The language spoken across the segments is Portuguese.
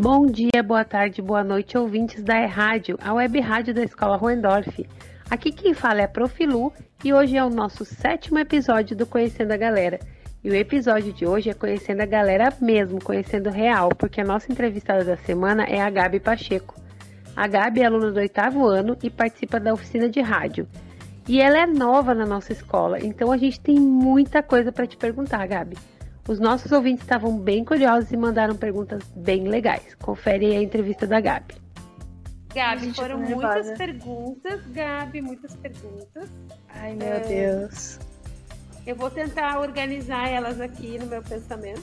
Bom dia, boa tarde, boa noite, ouvintes da E-Rádio, a web rádio da Escola Ruendorf. Aqui quem fala é a Profilu e hoje é o nosso sétimo episódio do Conhecendo a Galera. E o episódio de hoje é conhecendo a galera mesmo, conhecendo real, porque a nossa entrevistada da semana é a Gabi Pacheco. A Gabi é aluna do oitavo ano e participa da oficina de rádio. E ela é nova na nossa escola, então a gente tem muita coisa para te perguntar, Gabi. Os nossos ouvintes estavam bem curiosos e mandaram perguntas bem legais. Confere aí a entrevista da Gabi. Gabi, foram muitas perguntas, Gabi, muitas perguntas. Ai, meu é... Deus. Eu vou tentar organizar elas aqui no meu pensamento.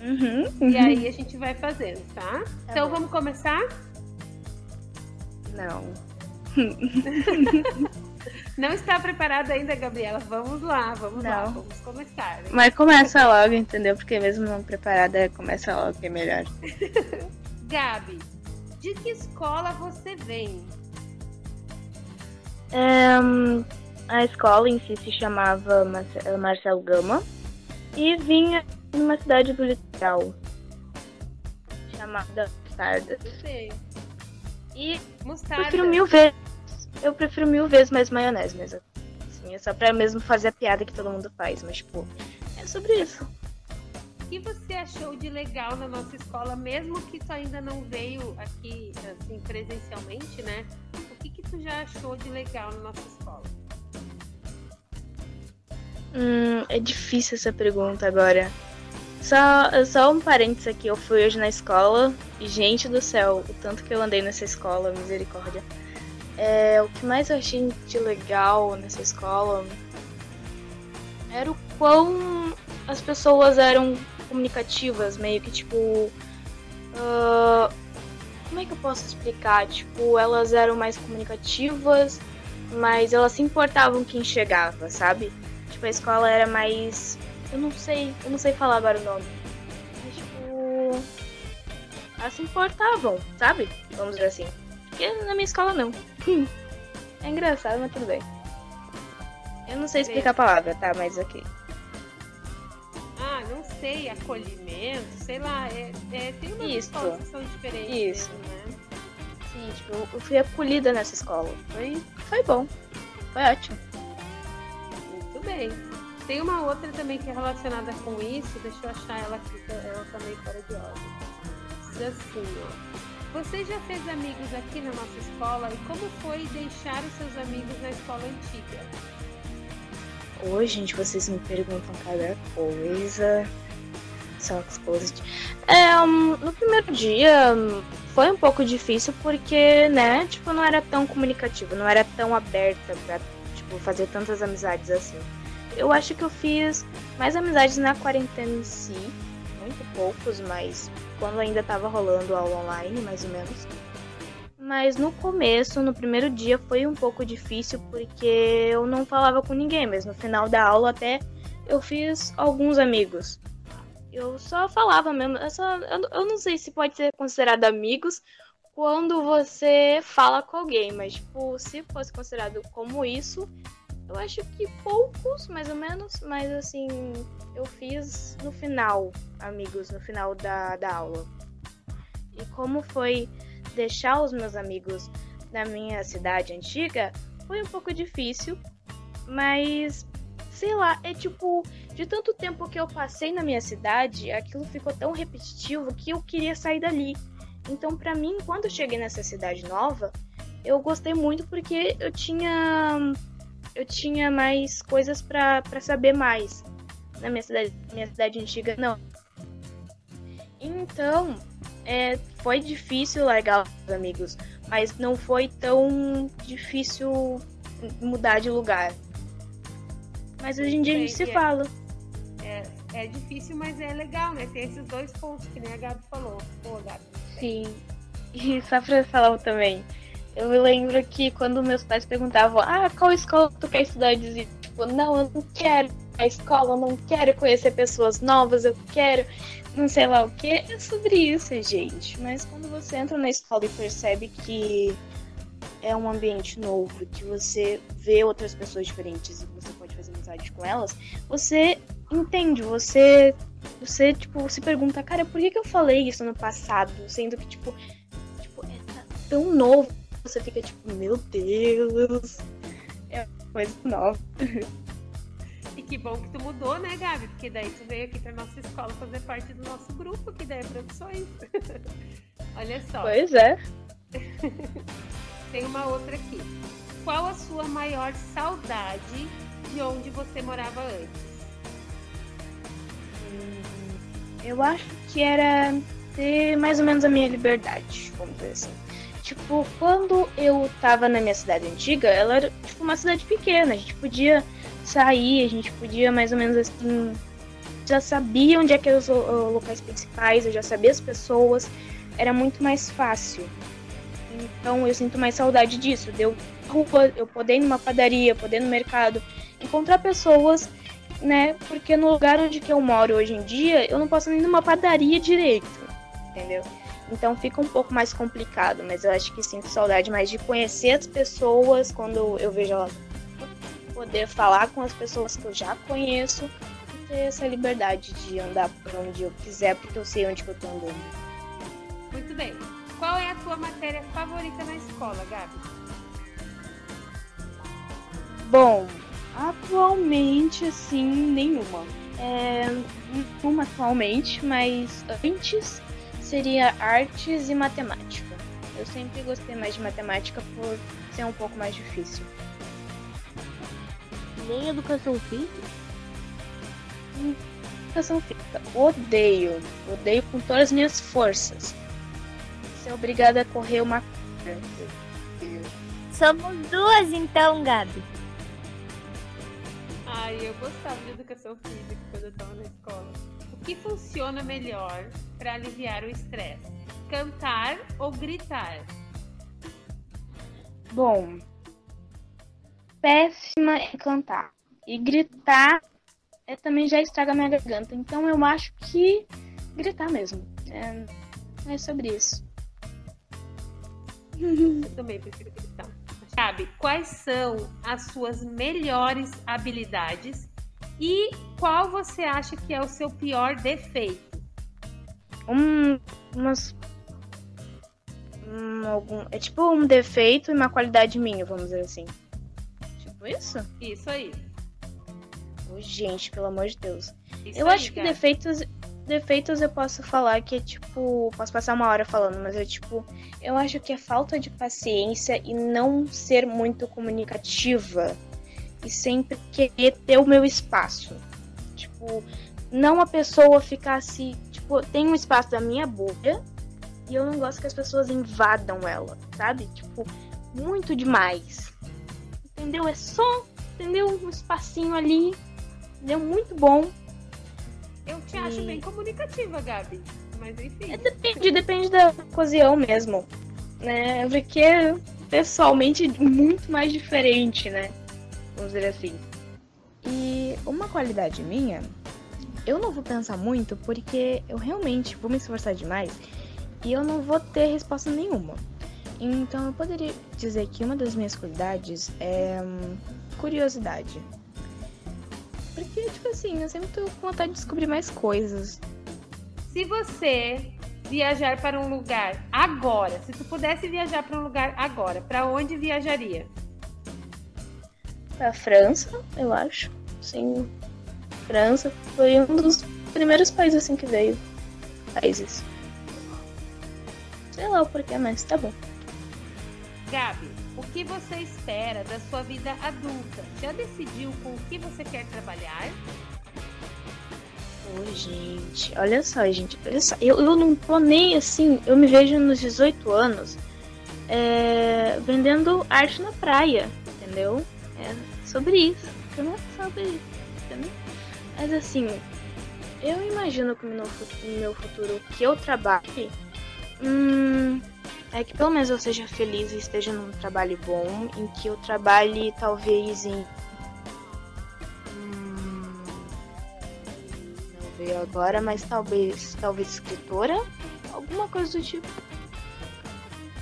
Uhum, uhum. E aí a gente vai fazendo, tá? tá então bom. vamos começar? Não. Não está preparada ainda, Gabriela? Vamos lá, vamos não. lá, vamos começar. Né? Mas começa logo, entendeu? Porque mesmo não preparada, começa logo que é melhor. Gabi, de que escola você vem? Um, a escola em si se chamava Marcelo Gama e vinha de uma cidade do litoral chamada Mostarda. Sei. E Mostarda. prefiro mil vezes eu prefiro mil vezes mais maionese mesmo. Assim, é só pra mesmo fazer a piada que todo mundo faz, mas tipo, é sobre isso. O que você achou de legal na nossa escola, mesmo que tu ainda não veio aqui assim presencialmente, né? O que que tu já achou de legal na nossa escola? Hum, é difícil essa pergunta agora. Só, só um parênteses aqui, eu fui hoje na escola e, gente do céu, o tanto que eu andei nessa escola, misericórdia. É, o que mais eu achei de legal nessa escola era o quão as pessoas eram comunicativas, meio que tipo. Uh, como é que eu posso explicar? Tipo, elas eram mais comunicativas, mas elas se importavam quem chegava, sabe? Tipo, a escola era mais. Eu não sei, eu não sei falar agora o nome. Mas tipo. Elas se importavam, sabe? Vamos dizer assim. Porque na minha escola não. É engraçado, mas tudo bem. Eu não sei explicar a palavra, tá? Mas ok. Ah, não sei, acolhimento, sei lá, é, é, tem uma Isso. que são diferentes. Isso. Mesmo, né? Sim, tipo, eu fui acolhida nessa escola. Foi, foi bom. Foi ótimo. Muito bem. Tem uma outra também que é relacionada com isso, deixa eu achar ela aqui, ela tá fora de ordem. Diz assim, ó. Você já fez amigos aqui na nossa escola e como foi deixar os seus amigos na escola antiga? Oi, gente, vocês me perguntam cada coisa. São exposed. É, um, no primeiro dia foi um pouco difícil porque, né, tipo, não era tão comunicativo, não era tão aberta pra, tipo, fazer tantas amizades assim. Eu acho que eu fiz mais amizades na quarentena em si, muito poucos, mas quando ainda estava rolando aula online, mais ou menos. Mas no começo, no primeiro dia, foi um pouco difícil porque eu não falava com ninguém, mas no final da aula até eu fiz alguns amigos. Eu só falava mesmo, eu, só, eu, eu não sei se pode ser considerado amigos quando você fala com alguém, mas tipo, se fosse considerado como isso, eu acho que poucos, mais ou menos, mas assim, eu fiz no final, amigos, no final da, da aula. E como foi deixar os meus amigos na minha cidade antiga, foi um pouco difícil, mas sei lá, é tipo, de tanto tempo que eu passei na minha cidade, aquilo ficou tão repetitivo que eu queria sair dali. Então, para mim, quando eu cheguei nessa cidade nova, eu gostei muito porque eu tinha eu tinha mais coisas para saber mais. Na minha cidade, minha cidade antiga, não. Então, é, foi difícil largar os amigos, mas não foi tão difícil mudar de lugar. Mas hoje em dia a gente se é, fala. É, é difícil, mas é legal, né? Tem esses dois pontos que nem a Gabi falou. Pô, Gabi. Sim. E só pra falar também, eu me lembro que quando meus pais perguntavam, ah, qual escola tu quer estudar? Eu dizia, tipo, não, eu não quero a escola, eu não quero conhecer pessoas novas, eu quero não sei lá o que. É sobre isso, gente. Mas quando você entra na escola e percebe que é um ambiente novo, que você vê outras pessoas diferentes e você pode fazer amizade com elas, você entende, você você, tipo, se pergunta, cara, por que, que eu falei isso no passado? Sendo que, tipo, tipo é tão novo. Você fica tipo, meu Deus. É coisa nova. E que bom que tu mudou, né, Gabi? Porque daí tu veio aqui pra nossa escola fazer parte do nosso grupo, que daí é produções. Olha só. Pois é. Tem uma outra aqui. Qual a sua maior saudade de onde você morava antes? Eu acho que era ter mais ou menos a minha liberdade, vamos dizer assim. Tipo, quando eu tava na minha cidade antiga, ela era tipo uma cidade pequena, a gente podia sair, a gente podia mais ou menos assim. Já sabia onde é que eram os locais principais, eu já sabia as pessoas, era muito mais fácil. Então eu sinto mais saudade disso, de eu, eu poder ir numa padaria, poder ir no mercado, encontrar pessoas né? Porque no lugar onde que eu moro hoje em dia, eu não posso nem numa padaria direito, entendeu? Então fica um pouco mais complicado, mas eu acho que sinto saudade mais de conhecer as pessoas quando eu vejo elas poder falar com as pessoas que eu já conheço e ter essa liberdade de andar por onde eu quiser, porque eu sei onde que eu tô andando. Muito bem. Qual é a tua matéria favorita na escola, Gabi? Bom, Atualmente, assim, nenhuma. É, uma atualmente, mas antes seria artes e matemática. Eu sempre gostei mais de matemática por ser um pouco mais difícil. Nem educação física? Educação física. Odeio. Odeio com todas as minhas forças. Ser obrigada a correr uma. Somos duas então, Gabi. Ai, eu gostava de educação física quando eu estava na escola. Que funciona melhor para aliviar o estresse? Cantar ou gritar? Bom, péssima em cantar. E gritar é, também já estraga minha garganta. Então eu acho que gritar mesmo. É, é sobre isso. Eu também prefiro gritar. Sabe, quais são as suas melhores habilidades e qual você acha que é o seu pior defeito? Um, umas, um, algum, é tipo um defeito e uma qualidade minha, vamos dizer assim. Tipo isso? Isso aí. Oh, gente, pelo amor de Deus. Isso eu aí, acho que cara. defeitos defeitos eu posso falar que é tipo. Posso passar uma hora falando, mas é tipo. Eu acho que é falta de paciência e não ser muito comunicativa. E sempre querer ter o meu espaço. Tipo, não a pessoa ficar assim. Tipo, tem um espaço da minha bolha e eu não gosto que as pessoas invadam ela, sabe? Tipo, muito demais. Entendeu? É só, entendeu? Um espacinho ali. Deu muito bom eu te acho bem comunicativa, Gabi. Mas enfim. É, depende, depende da ocasião mesmo. Né? Porque pessoalmente muito mais diferente, né? Vamos dizer assim. E uma qualidade minha, eu não vou pensar muito porque eu realmente vou me esforçar demais e eu não vou ter resposta nenhuma. Então eu poderia dizer que uma das minhas qualidades é hum, curiosidade. Porque, tipo assim, eu sempre tô com vontade de descobrir mais coisas. Se você viajar para um lugar agora, se tu pudesse viajar para um lugar agora, para onde viajaria? Pra França, eu acho. Sim. França foi um dos primeiros países assim que veio. Países. Sei lá o porquê, mas tá bom. Gabi, o que você espera da sua vida adulta? Já decidiu com o que você quer trabalhar? Oi, gente. Olha só, gente. Olha só. Eu, eu não tô nem assim. Eu me vejo nos 18 anos é, vendendo arte na praia, entendeu? É sobre isso. Eu não é sobre isso, entendeu? Mas assim, eu imagino que no meu, futuro que eu trabalhe. Hum, é que pelo menos eu seja feliz e esteja num trabalho bom, em que eu trabalhe talvez em. Hum, não veio agora, mas talvez. Talvez escritora? Alguma coisa do tipo.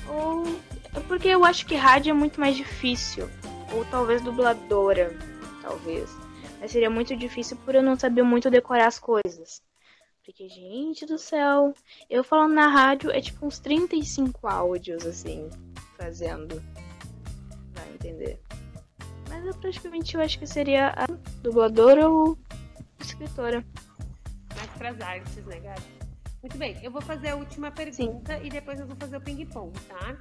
Ou. Porque eu acho que rádio é muito mais difícil. Ou talvez dubladora. Talvez. Mas seria muito difícil por eu não saber muito decorar as coisas. Porque, gente do céu, eu falando na rádio é tipo uns 35 áudios, assim, fazendo. Vai entender. Mas eu praticamente eu acho que seria a dubladora ou escritora. Mais pras artes, né, Gabi? Muito bem, eu vou fazer a última pergunta Sim. e depois eu vou fazer o ping-pong, tá?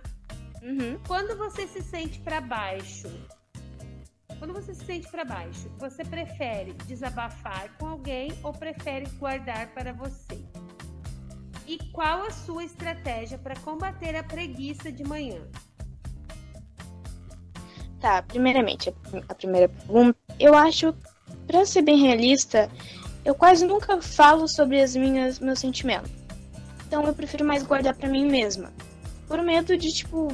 Uhum. Quando você se sente para baixo, quando você se sente para baixo, você prefere desabafar com alguém ou prefere guardar para você? E qual a sua estratégia para combater a preguiça de manhã? Tá, primeiramente, a primeira pergunta, eu acho, para ser bem realista, eu quase nunca falo sobre as minhas meus sentimentos. Então eu prefiro mais guardar para mim mesma, por medo de tipo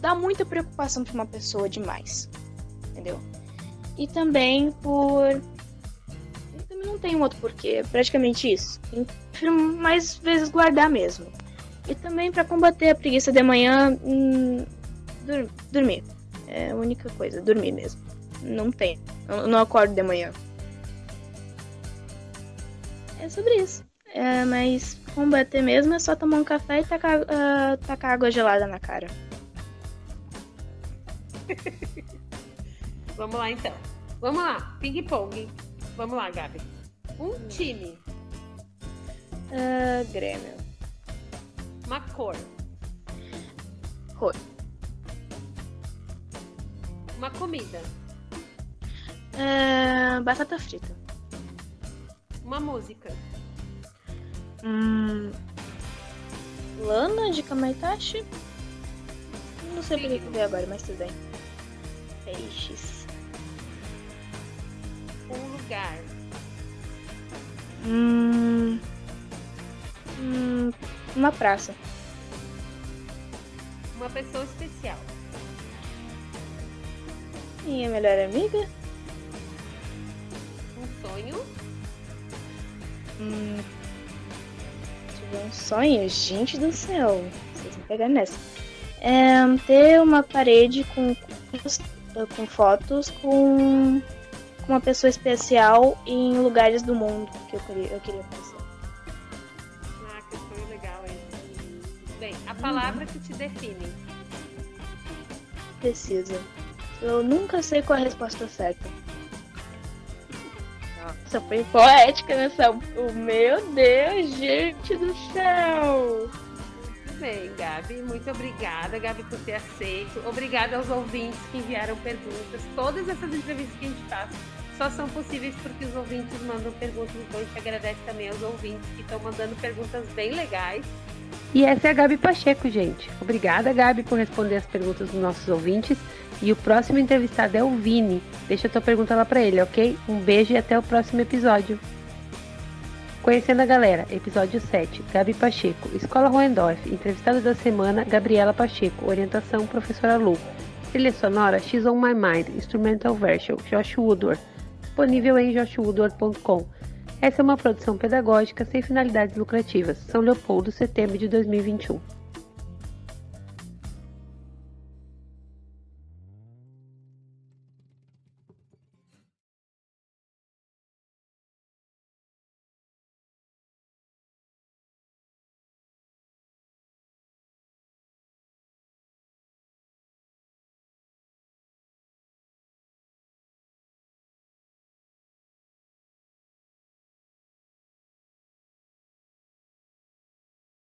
dar muita preocupação para uma pessoa demais entendeu? E também por. Eu também não tem um outro porquê, é praticamente isso. Eu prefiro mais vezes guardar mesmo. E também para combater a preguiça de manhã, hum, dur dormir. É a única coisa, dormir mesmo. Não tem. Eu não acordo de manhã. É sobre isso. É, mas combater mesmo é só tomar um café e tacar, uh, tacar água gelada na cara. Vamos lá então. Vamos lá, ping-pong. Vamos lá, Gabi. Um time. Uh, Grêmio. Uma cor. Cor. Uma comida. Uh, batata frita. Uma música. Hum, Lana de Kamaitachi. Não sei por que eu agora, mas tudo bem. Peixes um lugar? Hum, hum, uma praça. Uma pessoa especial. Minha melhor amiga. Um sonho. Hum, um sonho, gente do céu. Vocês vão pegar nessa. É, ter uma parede com, com fotos com com uma pessoa especial em lugares do mundo que eu queria, eu queria conhecer. Ah, que foi legal, hein? Bem, a palavra que te define. Precisa. Eu nunca sei qual é a resposta certa. Foi poética nessa. Oh, meu Deus, gente do céu! Muito bem, Gabi. Muito obrigada, Gabi, por ter aceito. Obrigada aos ouvintes que enviaram perguntas. Todas essas entrevistas que a gente faz só são possíveis porque os ouvintes mandam perguntas. Então a gente agradece também aos ouvintes que estão mandando perguntas bem legais. E essa é a Gabi Pacheco, gente. Obrigada, Gabi, por responder as perguntas dos nossos ouvintes. E o próximo entrevistado é o Vini. Deixa a tua pergunta lá para ele, ok? Um beijo e até o próximo episódio. Conhecendo a galera, episódio 7, Gabi Pacheco, Escola Roendorf, entrevistada da semana, Gabriela Pacheco, orientação, professora Lu. Trilha sonora, X on My Mind, instrumental version, Josh Woodward disponível em joshwoodward.com. Essa é uma produção pedagógica sem finalidades lucrativas. São Leopoldo, setembro de 2021.